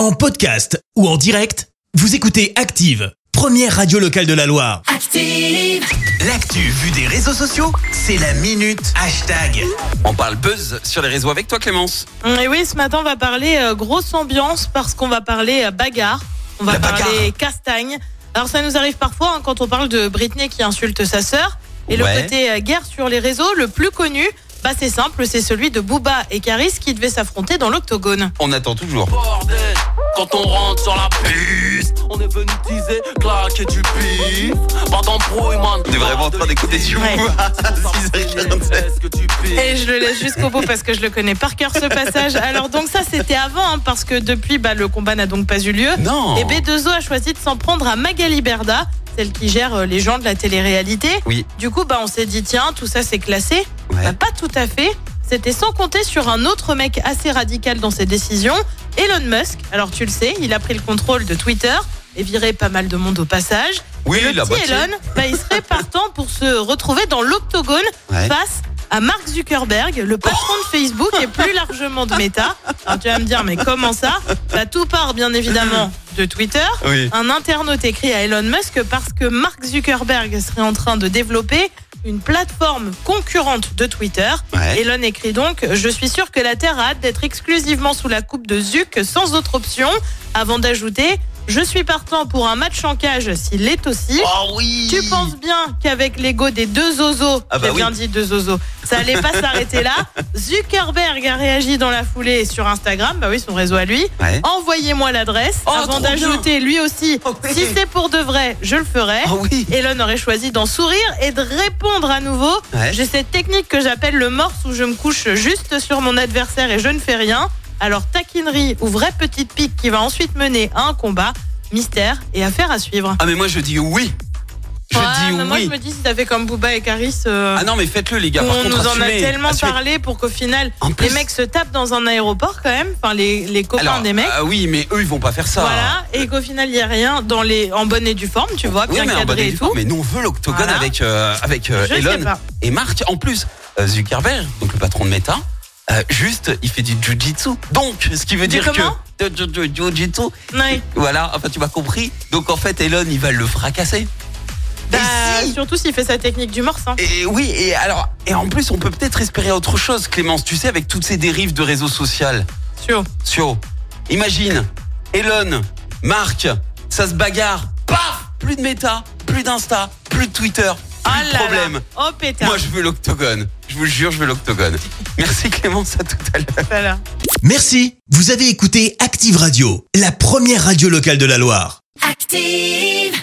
En podcast ou en direct, vous écoutez Active, première radio locale de la Loire. Active. L'actu vue des réseaux sociaux, c'est la minute hashtag. On parle buzz sur les réseaux avec toi Clémence. Et oui, ce matin, on va parler euh, grosse ambiance parce qu'on va parler euh, bagarre. On va La bagarre. parler castagne. Alors, ça nous arrive parfois hein, quand on parle de Britney qui insulte sa sœur. Et le côté euh, guerre sur les réseaux, le plus connu, bah, c'est simple, c'est celui de Booba et Caris qui devaient s'affronter dans l'octogone. On attend toujours. Quand on rentre sur la piste On est venu teaser, claquer du pif Pas d'embrouille man On est vraiment en train d'écouter du Ouais. Booba à 6h47. Est-ce que tu piques Et je le laisse jusqu'au bout parce que je le connais par cœur ce passage. Alors donc ça c'était avant hein, parce que depuis bah, le combat n'a donc pas eu lieu. Non. Et B2O a choisi de s'en prendre à Magali Berda, celle qui gère euh, les gens de la télé-réalité. Oui. Du coup, bah, on s'est dit, tiens, tout ça c'est classé. Ouais. Bah, pas tout à fait. C'était sans compter sur un autre mec assez radical dans ses décisions, Elon Musk. Alors tu le sais, il a pris le contrôle de Twitter et viré pas mal de monde au passage. Oui, le la petit. Elon, bah, il serait partant pour se retrouver dans l'octogone Ouais. face à Mark Zuckerberg, le patron de Facebook et plus largement de Meta. Alors tu vas me dire, mais comment ça? Bah, Tout part bien évidemment de Twitter. Oui. Un internaute écrit à Elon Musk parce que Mark Zuckerberg serait en train de développer une plateforme concurrente de Twitter. Ouais. Elon écrit donc Je suis sûr que la Terre a hâte d'être exclusivement sous la coupe de Zuck sans autre option. Avant d'ajouter Je suis partant pour un match en cage s'il l'est aussi. Oh oui. Tu penses bien qu'avec l'ego des deux zozos, Ah bah j'ai bien dit deux zozos, ça allait pas s'arrêter là. Zuckerberg a réagi dans la foulée sur Instagram, bah oui, son réseau à lui. Ouais. Envoyez-moi l'adresse Oh, avant d'ajouter lui aussi. Oh oui. Si c'est pour de vrai, je le ferai. Oui. Elon aurait choisi d'en sourire et de répondre à nouveau. Ouais. J'ai cette technique que j'appelle le morse où je me couche juste sur mon adversaire et je ne fais rien. Alors taquinerie ou vraie petite pique qui va ensuite mener à un combat, mystère et affaire à suivre. Ah mais moi je dis oui. Je Ouais, dis mais Moi oui. je me dis si t'as fait comme Booba et Caris, euh, Ah non mais faites-le les gars. Par on contre, nous en a tellement assumez. parlé pour qu'au final plus- les mecs se tapent dans un aéroport quand même, enfin les, les copains Alors, des mecs. ah oui mais eux ils vont pas faire ça. Voilà, et qu'au final il y a rien dans les en bonne et due forme, tu vois, Oui, bien cadré et tout. forme. Mais nous on veut l'octogone Voilà. avec euh, avec euh, Elon et Marc. En plus euh, Zuckerberg, donc le patron de Meta, euh, juste il fait du jujitsu. Donc ce qui veut dire que jujitsu. Ouais. Voilà, enfin tu m'as compris. Donc en fait Elon il va le fracasser. Bah, si Surtout s'il fait sa technique du morse. hein. Et oui, et alors, et en plus, on peut peut-être espérer autre chose, Clémence. Tu sais, avec toutes ces dérives de réseaux sociaux. Sûr. Sur, imagine, Elon, Marc, ça se bagarre. Paf Plus de méta, plus d'Insta, plus de Twitter, plus Ah de là problème. là. Oh pétard. Moi, je veux l'octogone. Je vous jure, je veux l'octogone. Merci Clémence, à tout à l'heure. Merci, vous avez écouté Active Radio, la première radio locale de la Loire. Active.